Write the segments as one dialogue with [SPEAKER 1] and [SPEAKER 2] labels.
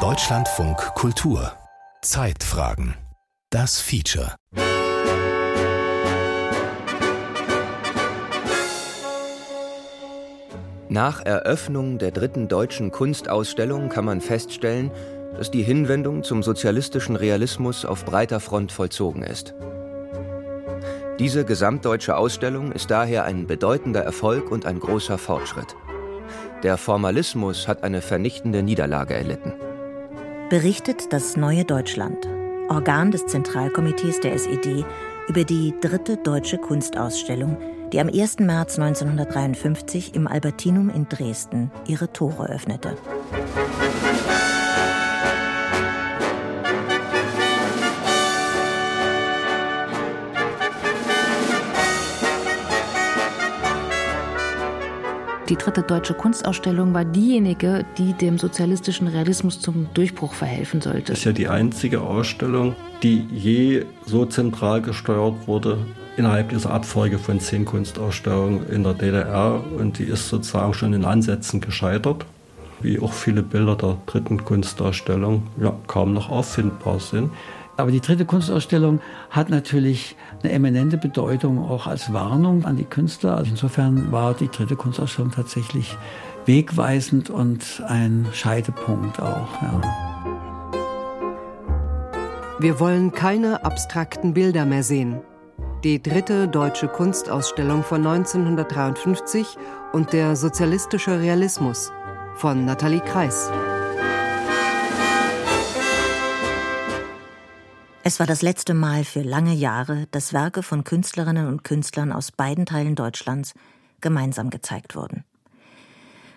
[SPEAKER 1] Deutschlandfunk Kultur Zeitfragen Das Feature
[SPEAKER 2] Nach Eröffnung der dritten deutschen Kunstausstellung kann man feststellen, dass die Hinwendung zum sozialistischen Realismus auf breiter Front vollzogen ist. Diese gesamtdeutsche Ausstellung ist daher ein bedeutender Erfolg und ein großer Fortschritt. Der Formalismus hat eine vernichtende Niederlage erlitten.
[SPEAKER 3] Berichtet das Neue Deutschland, Organ des Zentralkomitees der SED, über die dritte deutsche Kunstausstellung, die am 1. März 1953 im Albertinum in Dresden ihre Tore öffnete.
[SPEAKER 4] Die dritte deutsche Kunstausstellung war diejenige, die dem sozialistischen Realismus zum Durchbruch verhelfen sollte.
[SPEAKER 5] Das ist ja die einzige Ausstellung, die je so zentral gesteuert wurde innerhalb dieser Abfolge von zehn Kunstausstellungen in der DDR. Und die ist sozusagen schon in Ansätzen gescheitert, wie auch viele Bilder der dritten Kunstausstellung ja, kaum noch auffindbar sind.
[SPEAKER 6] Aber die dritte Kunstausstellung hat natürlich eine eminente Bedeutung auch als Warnung an die Künstler. Also insofern war die dritte Kunstausstellung tatsächlich wegweisend und ein Scheidepunkt auch. Ja.
[SPEAKER 7] Wir wollen keine abstrakten Bilder mehr sehen. Die dritte deutsche Kunstausstellung von 1953 und der sozialistische Realismus von Nathalie Kreis.
[SPEAKER 3] Es war das letzte Mal für lange Jahre, dass Werke von Künstlerinnen und Künstlern aus beiden Teilen Deutschlands gemeinsam gezeigt wurden.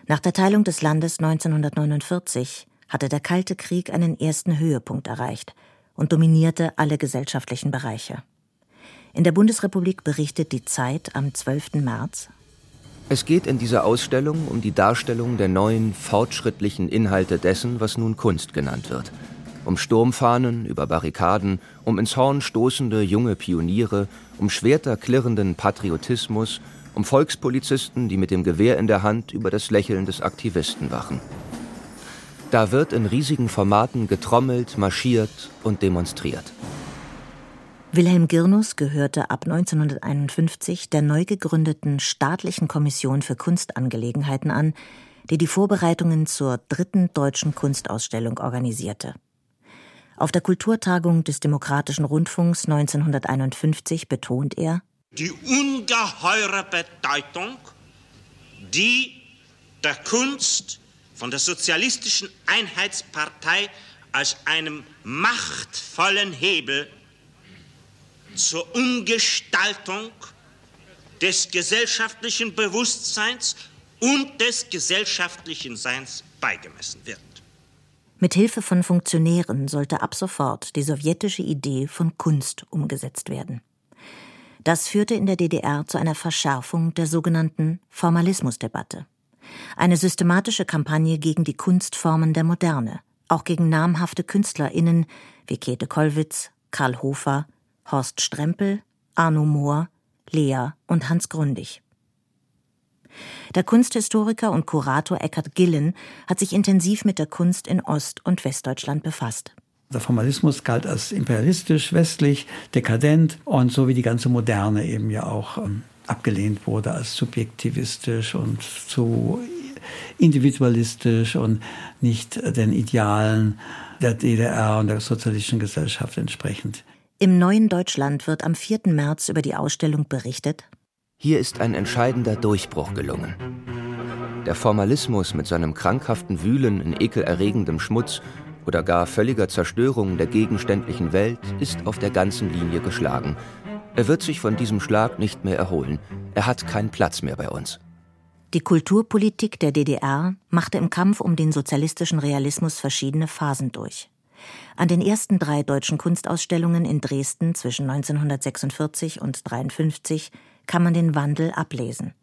[SPEAKER 3] Nach der Teilung des Landes 1949 hatte der Kalte Krieg einen ersten Höhepunkt erreicht und dominierte alle gesellschaftlichen Bereiche. In der Bundesrepublik berichtet die Zeit am 12. März.
[SPEAKER 2] Es geht in dieser Ausstellung um die Darstellung der neuen, fortschrittlichen Inhalte dessen, was nun Kunst genannt wird – um Sturmfahnen über Barrikaden, um ins Horn stoßende junge Pioniere, um schwerterklirrenden Patriotismus, um Volkspolizisten, die mit dem Gewehr in der Hand über das Lächeln des Aktivisten wachen. Da wird in riesigen Formaten getrommelt, marschiert und demonstriert.
[SPEAKER 3] Wilhelm Girnus gehörte ab 1951 der neu gegründeten Staatlichen Kommission für Kunstangelegenheiten an, die die Vorbereitungen zur dritten deutschen Kunstausstellung organisierte. Auf der Kulturtagung des Demokratischen Rundfunks 1951 betont er,
[SPEAKER 8] die ungeheure Bedeutung, die der Kunst von der Sozialistischen Einheitspartei als einem machtvollen Hebel zur Umgestaltung des gesellschaftlichen Bewusstseins und des gesellschaftlichen Seins beigemessen wird.
[SPEAKER 3] Mit Hilfe von Funktionären sollte ab sofort die sowjetische Idee von Kunst umgesetzt werden. Das führte in der DDR zu einer Verschärfung der sogenannten Formalismusdebatte. Eine systematische Kampagne gegen die Kunstformen der Moderne, auch gegen namhafte KünstlerInnen wie Käthe Kollwitz, Karl Hofer, Horst Strempel, Arno Mohr, Lea und Hans Grundig. Der Kunsthistoriker und Kurator Eckhard Gillen hat sich intensiv mit der Kunst in Ost- und Westdeutschland befasst.
[SPEAKER 6] Der Formalismus galt als imperialistisch, westlich, dekadent und so wie die ganze Moderne eben ja auch ähm, abgelehnt wurde als subjektivistisch und zu individualistisch und nicht den Idealen der DDR und der sozialistischen Gesellschaft entsprechend.
[SPEAKER 3] Im neuen Deutschland wird am 4. März über die Ausstellung berichtet,
[SPEAKER 2] hier ist ein entscheidender Durchbruch gelungen. Der Formalismus mit seinem krankhaften Wühlen in ekelerregendem Schmutz oder gar völliger Zerstörung der gegenständlichen Welt ist auf der ganzen Linie geschlagen. Er wird sich von diesem Schlag nicht mehr erholen. Er hat keinen Platz mehr bei uns.
[SPEAKER 3] Die Kulturpolitik der DDR machte im Kampf um den sozialistischen Realismus verschiedene Phasen durch. An den ersten drei deutschen Kunstausstellungen in Dresden zwischen 1946 und 1953 kann man den Wandel ablesen.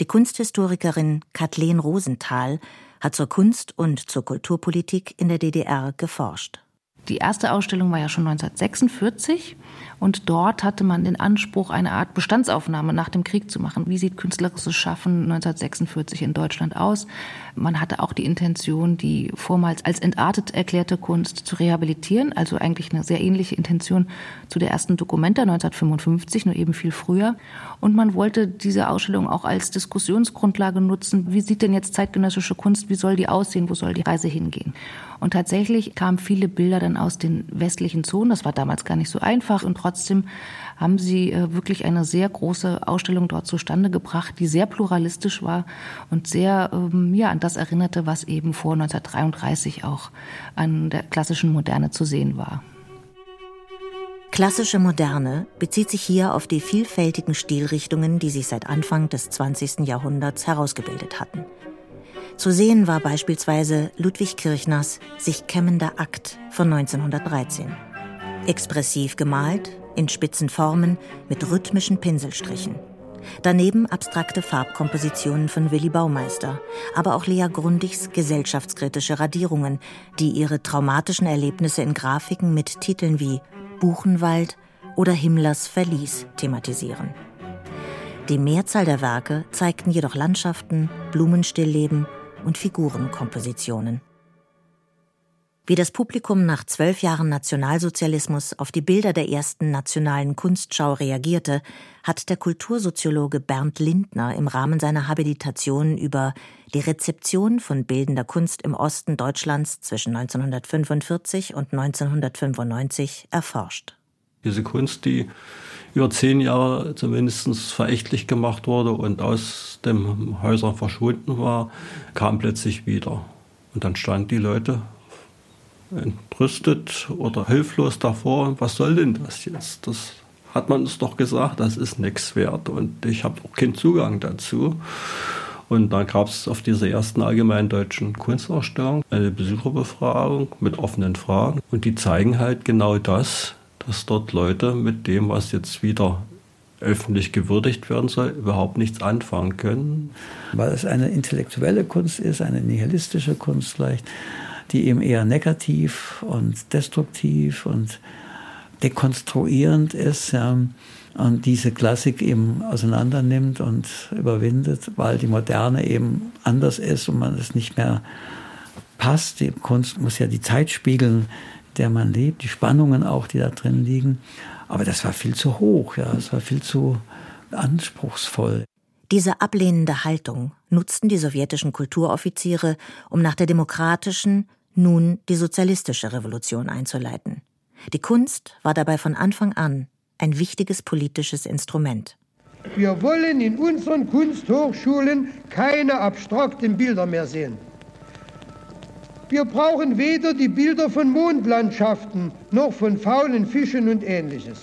[SPEAKER 3] Die Kunsthistorikerin Kathleen Rosenthal hat zur Kunst- und zur Kulturpolitik in der DDR geforscht.
[SPEAKER 4] Die erste Ausstellung war ja schon 1946 und dort hatte man den Anspruch, eine Art Bestandsaufnahme nach dem Krieg zu machen. Wie sieht künstlerisches Schaffen 1946 in Deutschland aus? Man hatte auch die Intention, die vormals als entartet erklärte Kunst zu rehabilitieren, also eigentlich eine sehr ähnliche Intention zu der ersten Dokumenta 1955, nur eben viel früher. Und man wollte diese Ausstellung auch als Diskussionsgrundlage nutzen. Wie sieht denn jetzt zeitgenössische Kunst? Wie soll die aussehen? Wo soll die Reise hingehen? Und tatsächlich kamen viele Bilder dann aus den westlichen Zonen. Das war damals gar nicht so einfach. Und trotzdem haben sie äh, wirklich eine sehr große Ausstellung dort zustande gebracht, die sehr pluralistisch war und sehr ähm, ja, an das erinnerte, was eben vor 1933 auch an der klassischen Moderne zu sehen war.
[SPEAKER 3] Klassische Moderne bezieht sich hier auf die vielfältigen Stilrichtungen, die sich seit Anfang des 20. Jahrhunderts herausgebildet hatten. Zu sehen war beispielsweise Ludwig Kirchners Sich kämmender Akt von 1913. Expressiv gemalt, in spitzen Formen, mit rhythmischen Pinselstrichen. Daneben abstrakte Farbkompositionen von Willi Baumeister, aber auch Lea Grundigs gesellschaftskritische Radierungen, die ihre traumatischen Erlebnisse in Grafiken mit Titeln wie Buchenwald oder Himmlers Verlies thematisieren. Die Mehrzahl der Werke zeigten jedoch Landschaften, Blumenstillleben und Figurenkompositionen. Wie das Publikum nach zwölf Jahren Nationalsozialismus auf die Bilder der ersten nationalen Kunstschau reagierte, hat der Kultursoziologe Bernd Lindner im Rahmen seiner Habilitation über die Rezeption von bildender Kunst im Osten Deutschlands zwischen 1945 und 1995 erforscht.
[SPEAKER 5] Diese Kunst, die über zehn Jahre zumindest verächtlich gemacht wurde und aus den Häusern verschwunden war, kam plötzlich wieder. Und dann standen die Leute entrüstet oder hilflos davor. Was soll denn das jetzt? Das hat man uns doch gesagt, das ist nichts wert und ich habe auch keinen Zugang dazu. Und dann gab es auf dieser ersten allgemeinen deutschen Kunstausstellung eine Besucherbefragung mit offenen Fragen. Und die zeigen halt genau das, dass dort Leute mit dem, was jetzt wieder öffentlich gewürdigt werden soll, überhaupt nichts anfangen können.
[SPEAKER 6] Weil es eine intellektuelle Kunst ist, eine nihilistische Kunst vielleicht die eben eher negativ und destruktiv und dekonstruierend ist, ja, und diese Klassik eben auseinander nimmt und überwindet, weil die Moderne eben anders ist und man es nicht mehr passt. Die Kunst muss ja die Zeit spiegeln, der man lebt, die Spannungen auch, die da drin liegen. Aber das war viel zu hoch, ja, es war viel zu anspruchsvoll.
[SPEAKER 3] Diese ablehnende Haltung nutzten die sowjetischen Kulturoffiziere, um nach der demokratischen, nun die sozialistische Revolution einzuleiten. Die Kunst war dabei von Anfang an ein wichtiges politisches Instrument.
[SPEAKER 9] Wir wollen in unseren Kunsthochschulen keine abstrakten Bilder mehr sehen. Wir brauchen weder die Bilder von Mondlandschaften noch von faulen Fischen und ähnliches.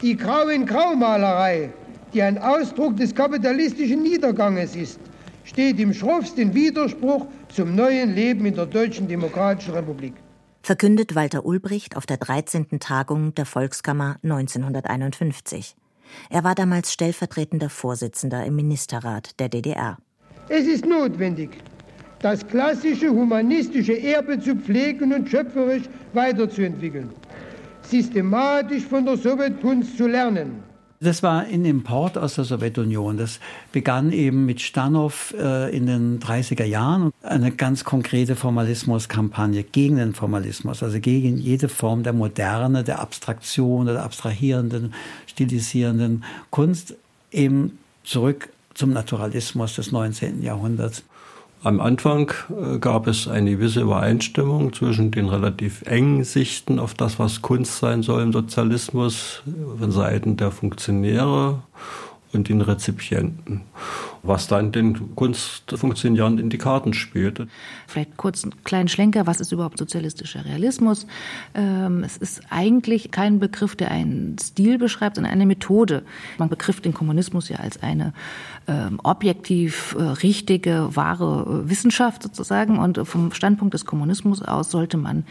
[SPEAKER 9] Die grauen Graumalerei, die ein Ausdruck des kapitalistischen Niederganges ist, steht im schroffsten Widerspruch zum neuen Leben in der Deutschen Demokratischen Republik.
[SPEAKER 3] Verkündet Walter Ulbricht auf der 13. Tagung der Volkskammer 1951. Er war damals stellvertretender Vorsitzender im Ministerrat der DDR.
[SPEAKER 9] Es ist notwendig, das klassische humanistische Erbe zu pflegen und schöpferisch weiterzuentwickeln, systematisch von der Sowjetkunst zu lernen
[SPEAKER 6] das war ein Import aus der Sowjetunion. Das begann eben mit Stanow äh, in den 30er Jahren. Eine ganz konkrete Formalismuskampagne gegen den Formalismus, also gegen jede Form der Moderne, der Abstraktion, der abstrahierenden, stilisierenden Kunst, eben zurück zum Naturalismus des 19. Jahrhunderts.
[SPEAKER 5] Am Anfang äh, gab es eine gewisse Übereinstimmung zwischen den relativ engen Sichten auf das, was Kunst sein soll im Sozialismus von Seiten der Funktionäre und den Rezipienten was dann den Kunstfunktionären in die Karten spielt.
[SPEAKER 4] Vielleicht kurz einen kleinen Schlenker, was ist überhaupt sozialistischer Realismus? Ähm, es ist eigentlich kein Begriff, der einen Stil beschreibt, sondern eine Methode. Man begrifft den Kommunismus ja als eine ähm, objektiv äh, richtige, wahre äh, Wissenschaft sozusagen. Und vom Standpunkt des Kommunismus aus sollte man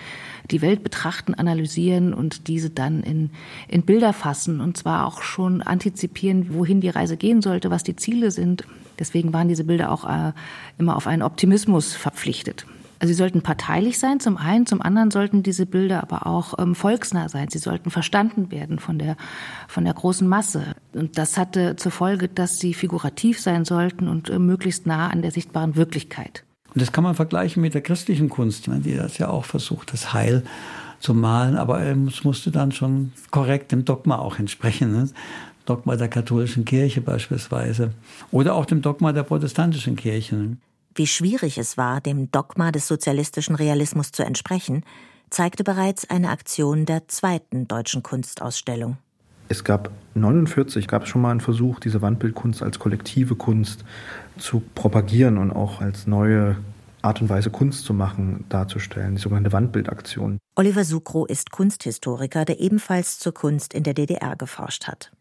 [SPEAKER 4] die Welt betrachten, analysieren und diese dann in, in Bilder fassen und zwar auch schon antizipieren, wohin die Reise gehen sollte, was die Ziele sind. Deswegen waren diese Bilder auch äh, immer auf einen Optimismus verpflichtet. Also sie sollten parteilich sein, zum einen, zum anderen sollten diese Bilder aber auch ähm, volksnah sein. Sie sollten verstanden werden von der, von der großen Masse. Und das hatte zur Folge, dass sie figurativ sein sollten und äh, möglichst nah an der sichtbaren Wirklichkeit.
[SPEAKER 6] Und das kann man vergleichen mit der christlichen Kunst, die das ja auch versucht, das Heil zu malen, aber es musste dann schon korrekt dem Dogma auch entsprechen. Ne? Dogma der katholischen Kirche beispielsweise oder auch dem Dogma der protestantischen Kirchen.
[SPEAKER 3] Wie schwierig es war, dem Dogma des sozialistischen Realismus zu entsprechen, zeigte bereits eine Aktion der zweiten deutschen Kunstausstellung.
[SPEAKER 10] Es gab 49 gab es schon mal einen Versuch, diese Wandbildkunst als kollektive Kunst zu propagieren und auch als neue Art und Weise Kunst zu machen, darzustellen, die sogenannte Wandbildaktion.
[SPEAKER 3] Oliver Sukro ist Kunsthistoriker, der ebenfalls zur Kunst in der DDR geforscht hat.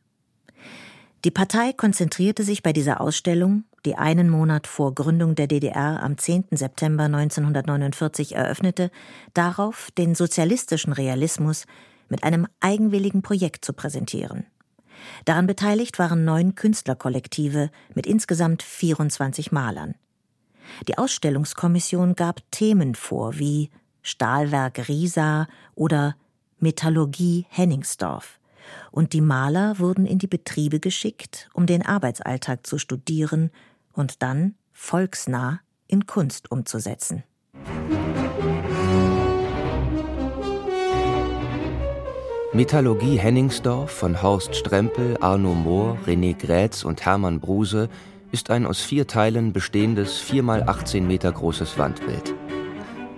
[SPEAKER 3] Die Partei konzentrierte sich bei dieser Ausstellung, die einen Monat vor Gründung der DDR am 10. September 1949 eröffnete, darauf, den sozialistischen Realismus mit einem eigenwilligen Projekt zu präsentieren. Daran beteiligt waren neun Künstlerkollektive mit insgesamt 24 Malern. Die Ausstellungskommission gab Themen vor wie Stahlwerk Riesa oder Metallurgie Henningsdorf. Und die Maler wurden in die Betriebe geschickt, um den Arbeitsalltag zu studieren und dann volksnah in Kunst umzusetzen.
[SPEAKER 2] Metallurgie Henningsdorf von Horst Strempel, Arno Mohr, René Grätz und Hermann Bruse ist ein aus vier Teilen bestehendes 4 x 18 Meter großes Wandbild.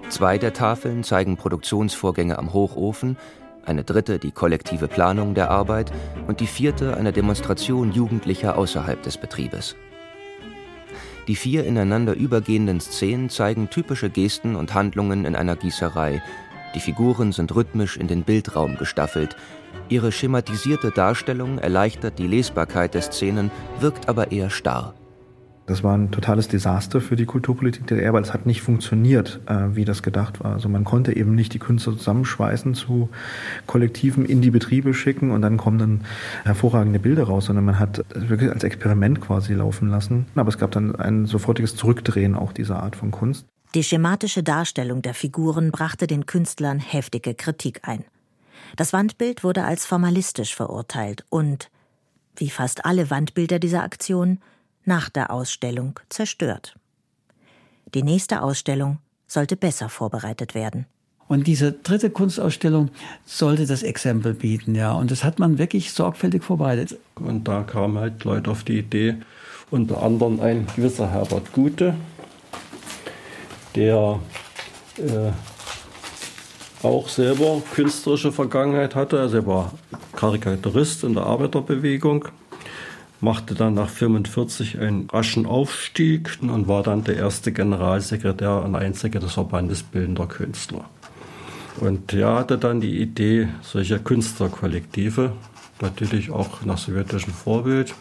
[SPEAKER 2] Zwei der Tafeln zeigen Produktionsvorgänge am Hochofen, eine dritte die kollektive Planung der Arbeit und die vierte eine Demonstration Jugendlicher außerhalb des Betriebes. Die vier ineinander übergehenden Szenen zeigen typische Gesten und Handlungen in einer Gießerei. Die Figuren sind rhythmisch in den Bildraum gestaffelt. Ihre schematisierte Darstellung erleichtert die Lesbarkeit der Szenen, wirkt aber eher starr.
[SPEAKER 10] Das war ein totales Desaster für die Kulturpolitik der DDR, weil es hat nicht funktioniert, äh, wie das gedacht war. Also man konnte eben nicht die Künstler zusammenschweißen zu Kollektiven in die Betriebe schicken und dann kommen dann hervorragende Bilder raus, sondern man hat wirklich als Experiment quasi laufen lassen. Aber es gab dann ein sofortiges Zurückdrehen auch dieser Art von Kunst.
[SPEAKER 3] Die schematische Darstellung der Figuren brachte den Künstlern heftige Kritik ein. Das Wandbild wurde als formalistisch verurteilt und, wie fast alle Wandbilder dieser Aktion, nach der Ausstellung zerstört. Die nächste Ausstellung sollte besser vorbereitet werden.
[SPEAKER 6] Und diese dritte Kunstausstellung sollte das Exempel bieten, ja. Und das hat man wirklich sorgfältig vorbereitet.
[SPEAKER 5] Und da kamen halt Leute auf die Idee, unter anderem ein gewisser Herbert Gute, der äh, auch selber künstlerische Vergangenheit hatte. Also er war Karikaturist in der Arbeiterbewegung machte dann nach 45 einen raschen Aufstieg und war dann der erste Generalsekretär und Einziger des Verbandes Bildender Künstler. Und er hatte dann die Idee solcher Künstlerkollektive, natürlich auch nach sowjetischem Vorbild,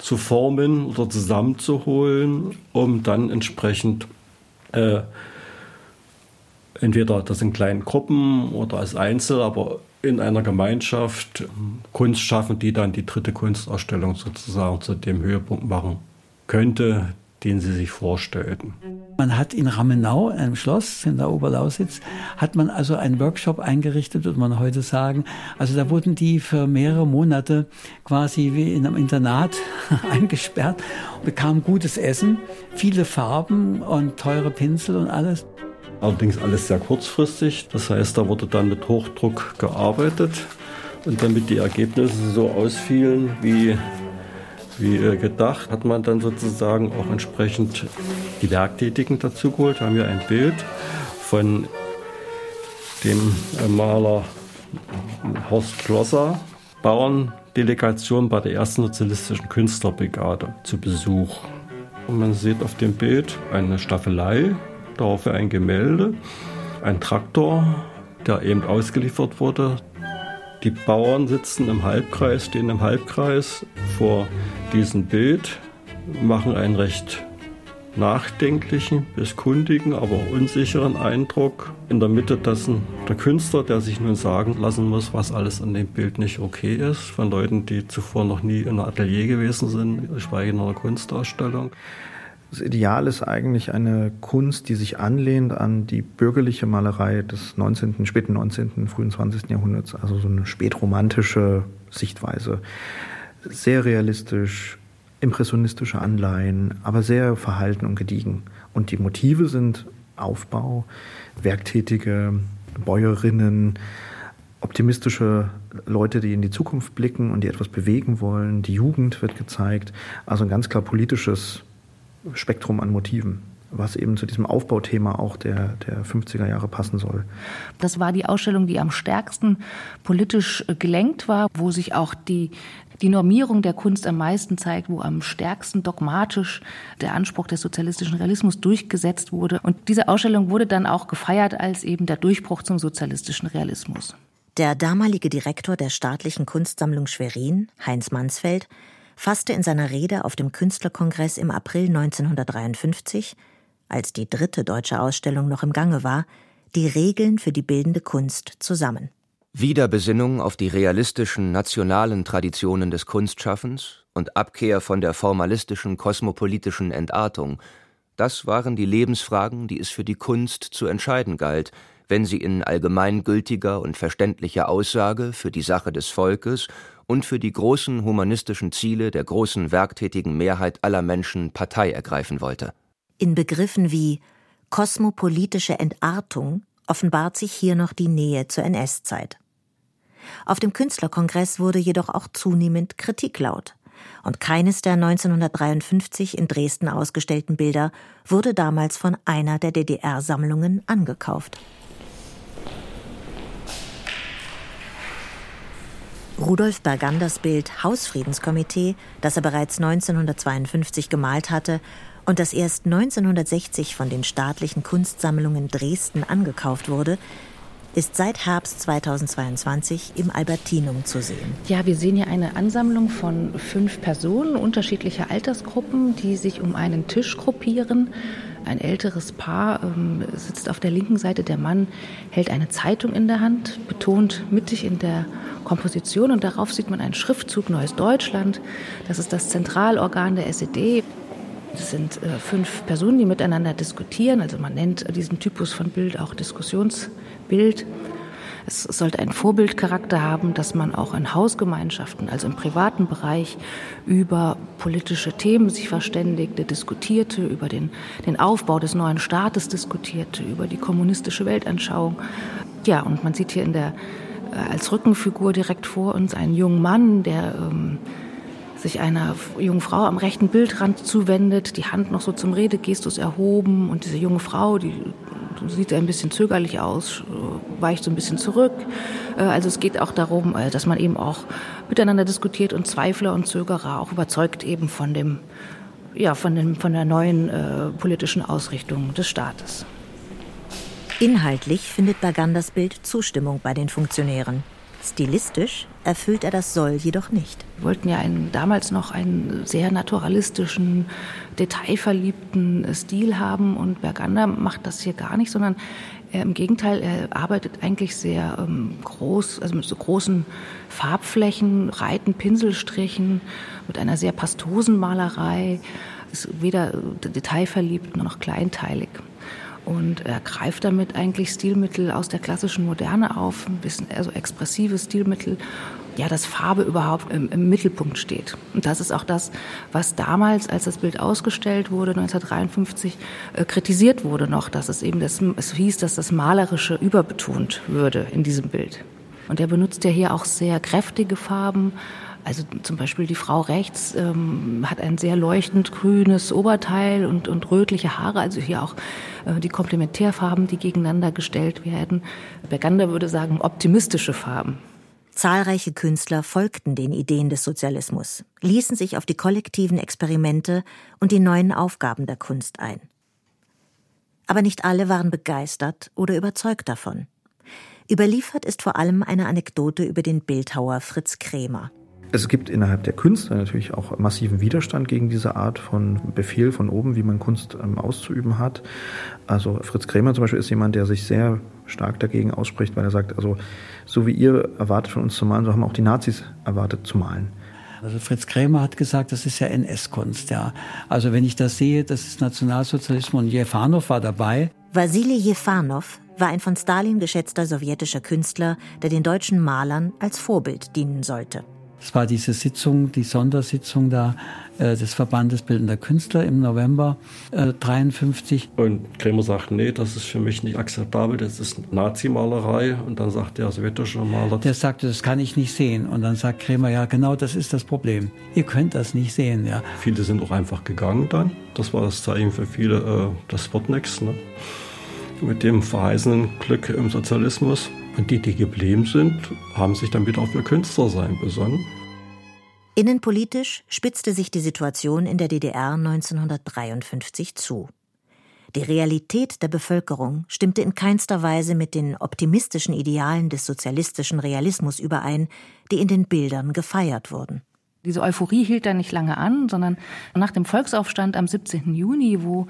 [SPEAKER 5] zu formen oder zusammenzuholen, um dann entsprechend äh, entweder das in kleinen Gruppen oder als Einzel, aber in einer Gemeinschaft Kunst schaffen, die dann die dritte Kunstausstellung sozusagen zu dem Höhepunkt machen könnte, den sie sich vorstellten.
[SPEAKER 6] Man hat in Ramenau, einem Schloss in der Oberlausitz, hat man also einen Workshop eingerichtet, würde man heute sagen. Also da wurden die für mehrere Monate quasi wie in einem Internat eingesperrt, bekamen gutes Essen, viele Farben und teure Pinsel und alles.
[SPEAKER 5] Allerdings alles sehr kurzfristig. Das heißt, da wurde dann mit Hochdruck gearbeitet. Und damit die Ergebnisse so ausfielen wie, wie äh, gedacht, hat man dann sozusagen auch entsprechend die Werktätigen dazu geholt. Wir haben hier ein Bild von dem äh, Maler Horst Klosser, Bauerndelegation bei der ersten sozialistischen Künstlerbrigade zu Besuch. Und man sieht auf dem Bild eine Staffelei dafür ein Gemälde, ein Traktor, der eben ausgeliefert wurde. Die Bauern sitzen im Halbkreis, stehen im Halbkreis vor diesem Bild, machen einen recht nachdenklichen bis kundigen, aber unsicheren Eindruck. In der Mitte dessen der Künstler, der sich nun sagen lassen muss, was alles an dem Bild nicht okay ist, von Leuten, die zuvor noch nie in einem Atelier gewesen sind, geschweige in einer Kunstausstellung.
[SPEAKER 10] Das Ideal ist eigentlich eine Kunst, die sich anlehnt an die bürgerliche Malerei des 19., späten 19., frühen 20. Jahrhunderts, also so eine spätromantische Sichtweise. Sehr realistisch, impressionistische Anleihen, aber sehr verhalten und gediegen. Und die Motive sind Aufbau, werktätige Bäuerinnen, optimistische Leute, die in die Zukunft blicken und die etwas bewegen wollen. Die Jugend wird gezeigt. Also ein ganz klar politisches Spektrum an Motiven was eben zu diesem Aufbauthema auch der, der 50er Jahre passen soll.
[SPEAKER 4] Das war die Ausstellung, die am stärksten politisch gelenkt war, wo sich auch die, die Normierung der Kunst am meisten zeigt, wo am stärksten dogmatisch der Anspruch des sozialistischen Realismus durchgesetzt wurde. Und diese Ausstellung wurde dann auch gefeiert als eben der Durchbruch zum sozialistischen Realismus.
[SPEAKER 3] Der damalige Direktor der staatlichen Kunstsammlung Schwerin, Heinz Mansfeld, fasste in seiner Rede auf dem Künstlerkongress im April 1953, als die dritte deutsche Ausstellung noch im Gange war, die Regeln für die bildende Kunst zusammen.
[SPEAKER 2] Wiederbesinnung auf die realistischen nationalen Traditionen des Kunstschaffens und Abkehr von der formalistischen kosmopolitischen Entartung, das waren die Lebensfragen, die es für die Kunst zu entscheiden galt, wenn sie in allgemeingültiger und verständlicher Aussage für die Sache des Volkes und für die großen humanistischen Ziele der großen werktätigen Mehrheit aller Menschen Partei ergreifen wollte.
[SPEAKER 3] In Begriffen wie kosmopolitische Entartung offenbart sich hier noch die Nähe zur NS-Zeit. Auf dem Künstlerkongress wurde jedoch auch zunehmend Kritik laut. Und keines der 1953 in Dresden ausgestellten Bilder wurde damals von einer der DDR-Sammlungen angekauft. Rudolf Berganders Bild Hausfriedenskomitee, das er bereits 1952 gemalt hatte und das erst 1960 von den staatlichen Kunstsammlungen Dresden angekauft wurde, ist seit Herbst 2022 im Albertinum zu sehen.
[SPEAKER 4] Ja, wir sehen hier eine Ansammlung von fünf Personen unterschiedlicher Altersgruppen, die sich um einen Tisch gruppieren. Ein älteres Paar ähm, sitzt auf der linken Seite. Der Mann hält eine Zeitung in der Hand, betont mittig in der Komposition und darauf sieht man einen Schriftzug Neues Deutschland. Das ist das Zentralorgan der SED. Es sind äh, fünf Personen, die miteinander diskutieren. Also man nennt diesen Typus von Bild auch Diskussionsbild. Es sollte einen Vorbildcharakter haben, dass man auch in Hausgemeinschaften, also im privaten Bereich, über politische Themen sich verständigte, diskutierte, über den, den Aufbau des neuen Staates diskutierte, über die kommunistische Weltanschauung. Ja, und man sieht hier in der, äh, als Rückenfigur direkt vor uns einen jungen Mann, der ähm, sich einer jungen Frau am rechten Bildrand zuwendet, die Hand noch so zum Redegestus erhoben und diese junge Frau, die sieht ein bisschen zögerlich aus, weicht so ein bisschen zurück. Äh, also es geht auch darum, äh, dass man eben auch miteinander diskutiert und Zweifler und Zögerer auch überzeugt eben von dem, ja, von dem, von der neuen äh, politischen Ausrichtung des Staates.
[SPEAKER 3] Inhaltlich findet Baganders Bild Zustimmung bei den Funktionären. Stilistisch erfüllt er das Soll jedoch nicht.
[SPEAKER 4] Wir wollten ja einen, damals noch einen sehr naturalistischen, detailverliebten Stil haben und Bergander macht das hier gar nicht, sondern er, im Gegenteil, er arbeitet eigentlich sehr ähm, groß, also mit so großen Farbflächen, breiten Pinselstrichen, mit einer sehr pastosen Malerei, ist weder detailverliebt noch kleinteilig. Und er greift damit eigentlich Stilmittel aus der klassischen Moderne auf, ein bisschen also expressive Stilmittel, ja, dass Farbe überhaupt im, im, Mittelpunkt steht. Und das ist auch das, was damals, als das Bild ausgestellt wurde, 1953, äh, kritisiert wurde noch, dass es eben das, es hieß, dass das Malerische überbetont würde in diesem Bild. Und er benutzt ja hier auch sehr kräftige Farben, also zum Beispiel die Frau rechts ähm, hat ein sehr leuchtend grünes Oberteil und, und rötliche Haare, also hier auch äh, die Komplementärfarben, die gegeneinander gestellt werden. Bergander würde sagen, optimistische Farben.
[SPEAKER 3] Zahlreiche Künstler folgten den Ideen des Sozialismus, ließen sich auf die kollektiven Experimente und die neuen Aufgaben der Kunst ein. Aber nicht alle waren begeistert oder überzeugt davon. Überliefert ist vor allem eine Anekdote über den Bildhauer Fritz Krämer.
[SPEAKER 10] Es gibt innerhalb der Künstler natürlich auch massiven Widerstand gegen diese Art von Befehl von oben, wie man Kunst ähm, auszuüben hat. Also Fritz Krämer zum Beispiel ist jemand, der sich sehr stark dagegen ausspricht, weil er sagt, also so wie ihr erwartet von uns zu malen, so haben auch die Nazis erwartet zu malen.
[SPEAKER 6] Also Fritz Krämer hat gesagt, das ist ja NS-Kunst, ja. Also wenn ich das sehe, das ist Nationalsozialismus und Jefanow war dabei.
[SPEAKER 3] Wassili Jefanow war ein von Stalin geschätzter sowjetischer Künstler, der den deutschen Malern als Vorbild dienen sollte.
[SPEAKER 6] Es war diese Sitzung, die Sondersitzung da äh, des Verbandes Bildender Künstler im November äh, 53.
[SPEAKER 5] Und Krämer sagt, nee, das ist für mich nicht akzeptabel, das ist Nazi-Malerei. Und dann sagt der sowjetische Maler...
[SPEAKER 6] Der sagte, das kann ich nicht sehen. Und dann sagt Krämer, ja, genau das ist das Problem. Ihr könnt das nicht sehen, ja.
[SPEAKER 5] Viele sind auch einfach gegangen dann. Das war das Zeichen für viele, äh, das wird nichts. Ne? Mit dem verheißenen Glück im Sozialismus. Und die, die geblieben sind, haben sich dann wieder auf ihr Künstlersein besonnen.
[SPEAKER 3] Innenpolitisch spitzte sich die Situation in der DDR 1953 zu. Die Realität der Bevölkerung stimmte in keinster Weise mit den optimistischen Idealen des sozialistischen Realismus überein, die in den Bildern gefeiert wurden.
[SPEAKER 4] Diese Euphorie hielt dann nicht lange an, sondern nach dem Volksaufstand am 17. Juni, wo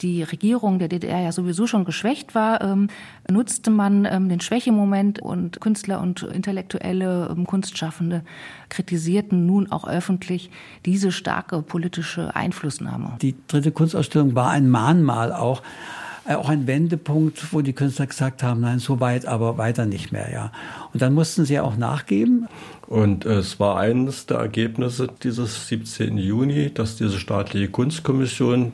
[SPEAKER 4] die Regierung der DDR ja sowieso schon geschwächt war, ähm, nutzte man ähm, den Schwächemoment und Künstler und intellektuelle ähm, Kunstschaffende kritisierten nun auch öffentlich diese starke politische Einflussnahme.
[SPEAKER 6] Die dritte Kunstausstellung war ein Mahnmal auch äh, auch ein Wendepunkt, wo die Künstler gesagt haben, nein, so weit, aber weiter nicht mehr, ja. Und dann mussten sie auch nachgeben.
[SPEAKER 5] Und es war eines der Ergebnisse dieses 17. Juni, dass diese staatliche Kunstkommission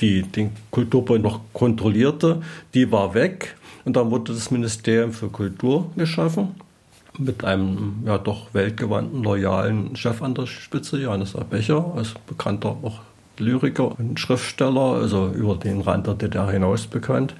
[SPEAKER 5] die den Kulturbund noch kontrollierte, die war weg. Und dann wurde das Ministerium für Kultur geschaffen mit einem ja doch weltgewandten, loyalen Chef an der Spitze, Johannes A. Becher, als bekannter auch Lyriker und Schriftsteller, also über den Rand der DDR hinaus bekannt.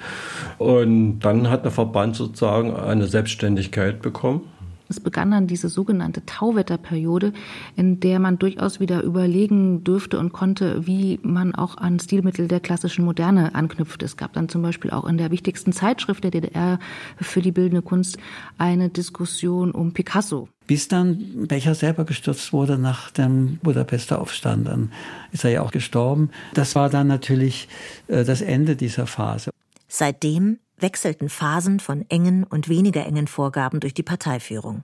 [SPEAKER 5] Und dann hat der Verband sozusagen eine Selbstständigkeit bekommen
[SPEAKER 4] es begann dann diese sogenannte Tauwetterperiode, in der man durchaus wieder überlegen dürfte und konnte, wie man auch an Stilmittel der klassischen Moderne anknüpft. Es gab dann zum Beispiel auch in der wichtigsten Zeitschrift der DDR für die bildende Kunst eine Diskussion um Picasso.
[SPEAKER 6] Bis dann Becher selber gestürzt wurde nach dem Budapester Aufstand, dann ist er ja auch gestorben. Das war dann natürlich äh, das Ende dieser Phase.
[SPEAKER 3] Seitdem wechselten Phasen von engen und weniger engen Vorgaben durch die Parteiführung.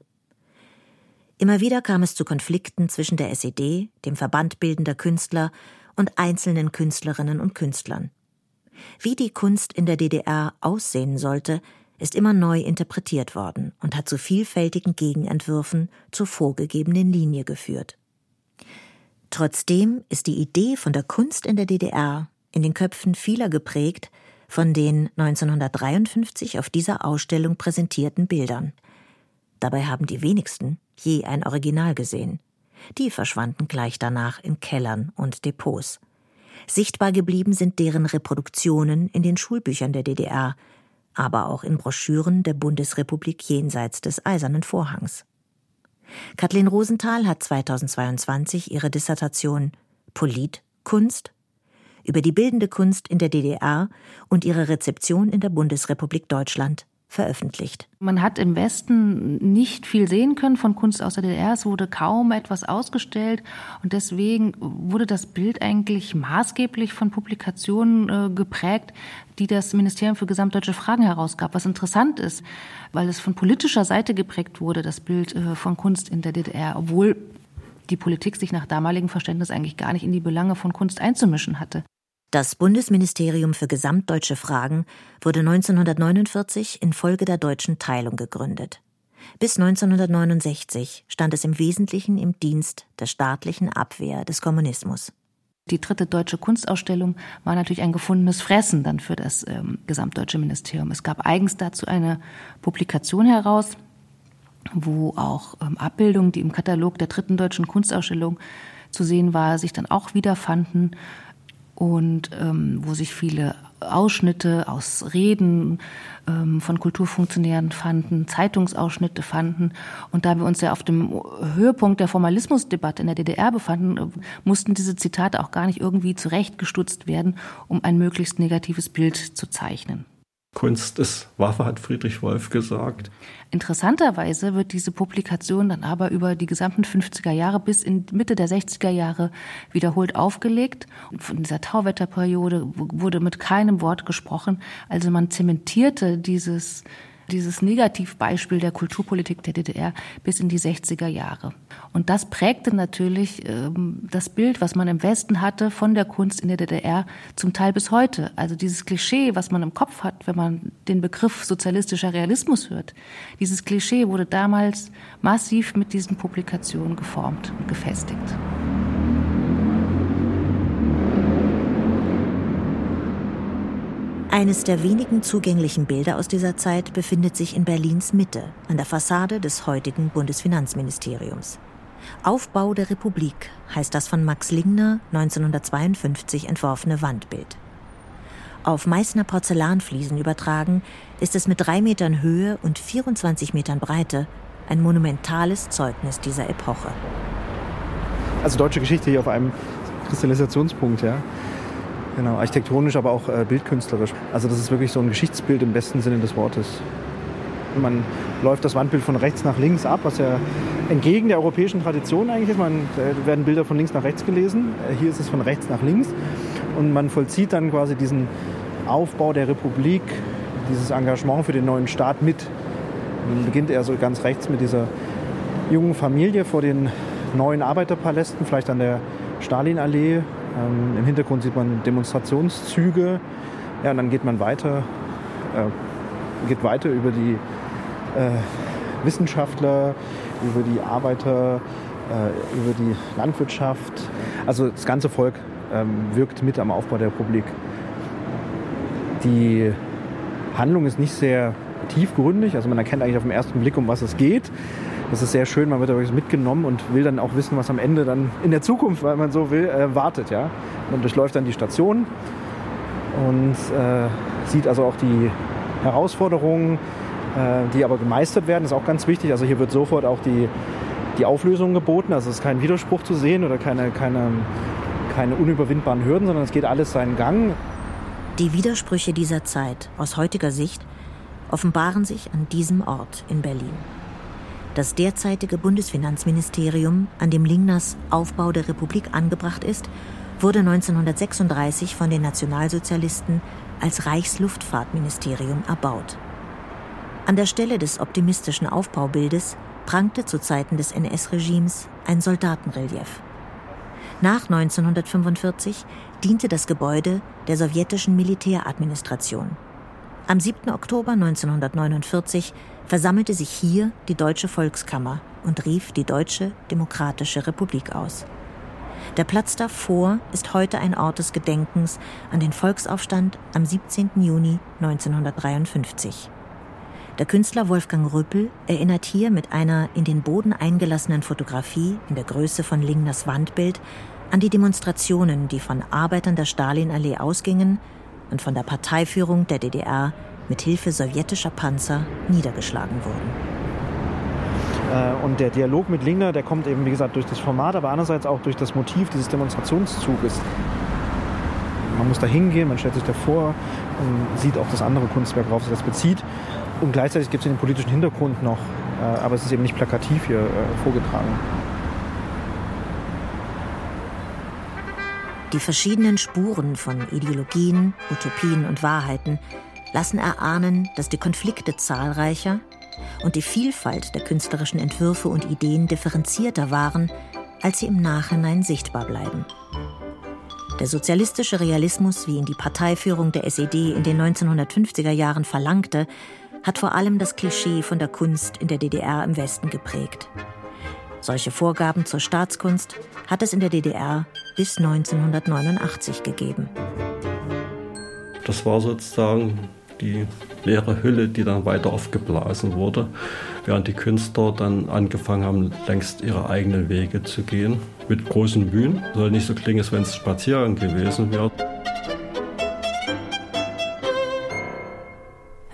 [SPEAKER 3] Immer wieder kam es zu Konflikten zwischen der SED, dem Verband bildender Künstler und einzelnen Künstlerinnen und Künstlern. Wie die Kunst in der DDR aussehen sollte, ist immer neu interpretiert worden und hat zu vielfältigen Gegenentwürfen zur vorgegebenen Linie geführt. Trotzdem ist die Idee von der Kunst in der DDR in den Köpfen vieler geprägt, von den 1953 auf dieser Ausstellung präsentierten Bildern. Dabei haben die wenigsten je ein Original gesehen. Die verschwanden gleich danach in Kellern und Depots. Sichtbar geblieben sind deren Reproduktionen in den Schulbüchern der DDR, aber auch in Broschüren der Bundesrepublik jenseits des Eisernen Vorhangs. Kathleen Rosenthal hat 2022 ihre Dissertation Polit, Kunst über die bildende Kunst in der DDR und ihre Rezeption in der Bundesrepublik Deutschland veröffentlicht.
[SPEAKER 4] Man hat im Westen nicht viel sehen können von Kunst aus der DDR. Es wurde kaum etwas ausgestellt und deswegen wurde das Bild eigentlich maßgeblich von Publikationen äh, geprägt, die das Ministerium für gesamtdeutsche Fragen herausgab. Was interessant ist, weil es von politischer Seite geprägt wurde, das Bild äh, von Kunst in der DDR, obwohl die Politik sich nach damaligem Verständnis eigentlich gar nicht in die Belange von Kunst einzumischen hatte.
[SPEAKER 3] Das Bundesministerium für gesamtdeutsche Fragen wurde 1949 infolge der deutschen Teilung gegründet. Bis 1969 stand es im Wesentlichen im Dienst der staatlichen Abwehr des Kommunismus.
[SPEAKER 4] Die dritte deutsche Kunstausstellung war natürlich ein gefundenes Fressen dann für das ähm, gesamtdeutsche Ministerium. Es gab eigens dazu eine Publikation heraus, wo auch ähm, Abbildungen, die im Katalog der dritten deutschen Kunstausstellung zu sehen war, sich dann auch wiederfanden und ähm, wo sich viele Ausschnitte aus Reden ähm, von Kulturfunktionären fanden, Zeitungsausschnitte fanden. Und da wir uns ja auf dem Höhepunkt der Formalismusdebatte in der DDR befanden, äh, mussten diese Zitate auch gar nicht irgendwie zurechtgestutzt werden, um ein möglichst negatives Bild zu zeichnen.
[SPEAKER 5] Kunst ist Waffe, hat Friedrich Wolf gesagt.
[SPEAKER 4] Interessanterweise wird diese Publikation dann aber über die gesamten 50er Jahre bis in Mitte der 60er Jahre wiederholt aufgelegt. Und von dieser Tauwetterperiode wurde mit keinem Wort gesprochen. Also man zementierte dieses dieses Negativbeispiel der Kulturpolitik der DDR bis in die 60er Jahre. Und das prägte natürlich ähm, das Bild, was man im Westen hatte von der Kunst in der DDR, zum Teil bis heute. Also dieses Klischee, was man im Kopf hat, wenn man den Begriff sozialistischer Realismus hört. Dieses Klischee wurde damals massiv mit diesen Publikationen geformt und gefestigt.
[SPEAKER 3] Eines der wenigen zugänglichen Bilder aus dieser Zeit befindet sich in Berlins Mitte, an der Fassade des heutigen Bundesfinanzministeriums. Aufbau der Republik heißt das von Max Lingner 1952 entworfene Wandbild. Auf Meißner Porzellanfliesen übertragen ist es mit drei Metern Höhe und 24 Metern Breite ein monumentales Zeugnis dieser Epoche.
[SPEAKER 10] Also deutsche Geschichte hier auf einem Kristallisationspunkt, ja. Genau, architektonisch, aber auch äh, bildkünstlerisch. Also das ist wirklich so ein Geschichtsbild im besten Sinne des Wortes. Man läuft das Wandbild von rechts nach links ab, was ja entgegen der europäischen Tradition eigentlich ist. Man äh, werden Bilder von links nach rechts gelesen. Äh, hier ist es von rechts nach links. Und man vollzieht dann quasi diesen Aufbau der Republik, dieses Engagement für den neuen Staat mit. Man beginnt eher so ganz rechts mit dieser jungen Familie vor den neuen Arbeiterpalästen, vielleicht an der Stalinallee, ähm, Im Hintergrund sieht man Demonstrationszüge. Ja, und dann geht man weiter, äh, geht weiter über die äh, Wissenschaftler, über die Arbeiter, äh, über die Landwirtschaft. Also das ganze Volk ähm, wirkt mit am Aufbau der Republik. Die Handlung ist nicht sehr tiefgründig, also man erkennt eigentlich auf den ersten Blick, um was es geht. Das ist sehr schön, man wird da mitgenommen und will dann auch wissen, was am Ende dann in der Zukunft, weil man so will, äh, wartet. Ja? Man durchläuft dann die Station und äh, sieht also auch die Herausforderungen, äh, die aber gemeistert werden, das ist auch ganz wichtig. Also hier wird sofort auch die, die Auflösung geboten, also es ist kein Widerspruch zu sehen oder keine, keine, keine unüberwindbaren Hürden, sondern es geht alles seinen Gang.
[SPEAKER 3] Die Widersprüche dieser Zeit aus heutiger Sicht offenbaren sich an diesem Ort in Berlin. Das derzeitige Bundesfinanzministerium, an dem Lingners Aufbau der Republik angebracht ist, wurde 1936 von den Nationalsozialisten als Reichsluftfahrtministerium erbaut. An der Stelle des optimistischen Aufbaubildes prangte zu Zeiten des NS-Regimes ein Soldatenrelief. Nach 1945 diente das Gebäude der sowjetischen Militäradministration. Am 7. Oktober 1949 versammelte sich hier die Deutsche Volkskammer und rief die Deutsche Demokratische Republik aus. Der Platz davor ist heute ein Ort des Gedenkens an den Volksaufstand am 17. Juni 1953. Der Künstler Wolfgang Rüppel erinnert hier mit einer in den Boden eingelassenen Fotografie in der Größe von Lingners Wandbild an die Demonstrationen, die von Arbeitern der Stalinallee ausgingen und von der Parteiführung der DDR mit Hilfe sowjetischer Panzer niedergeschlagen wurden.
[SPEAKER 10] Äh, und der Dialog mit Lingner, der kommt eben, wie gesagt, durch das Format, aber andererseits auch durch das Motiv dieses Demonstrationszuges. Man muss da hingehen, man stellt sich davor und sieht auch das andere Kunstwerk, worauf sich das bezieht. Und gleichzeitig gibt es den politischen Hintergrund noch, äh, aber es ist eben nicht plakativ hier äh, vorgetragen.
[SPEAKER 3] Die verschiedenen Spuren von Ideologien, Utopien und Wahrheiten lassen erahnen, dass die Konflikte zahlreicher und die Vielfalt der künstlerischen Entwürfe und Ideen differenzierter waren, als sie im Nachhinein sichtbar bleiben. Der sozialistische Realismus, wie ihn die Parteiführung der SED in den 1950er Jahren verlangte, hat vor allem das Klischee von der Kunst in der DDR im Westen geprägt. Solche Vorgaben zur Staatskunst hat es in der DDR bis 1989 gegeben.
[SPEAKER 5] Das war sozusagen die leere Hülle, die dann weiter aufgeblasen wurde, während die Künstler dann angefangen haben, längst ihre eigenen Wege zu gehen. Mit großen Bühnen. Soll nicht so klingen, als wenn es Spaziergang gewesen wäre.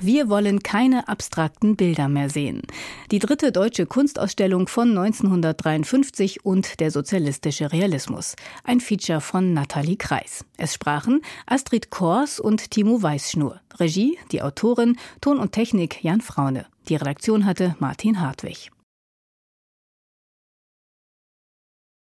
[SPEAKER 11] Wir wollen keine abstrakten Bilder mehr sehen. Die dritte deutsche Kunstausstellung von 1953 und der sozialistische Realismus. Ein Feature von Nathalie Kreis. Es sprachen Astrid Kors und Timo Weißschnur. Regie, die Autorin, Ton und Technik Jan Fraune. Die Redaktion hatte Martin Hartwig.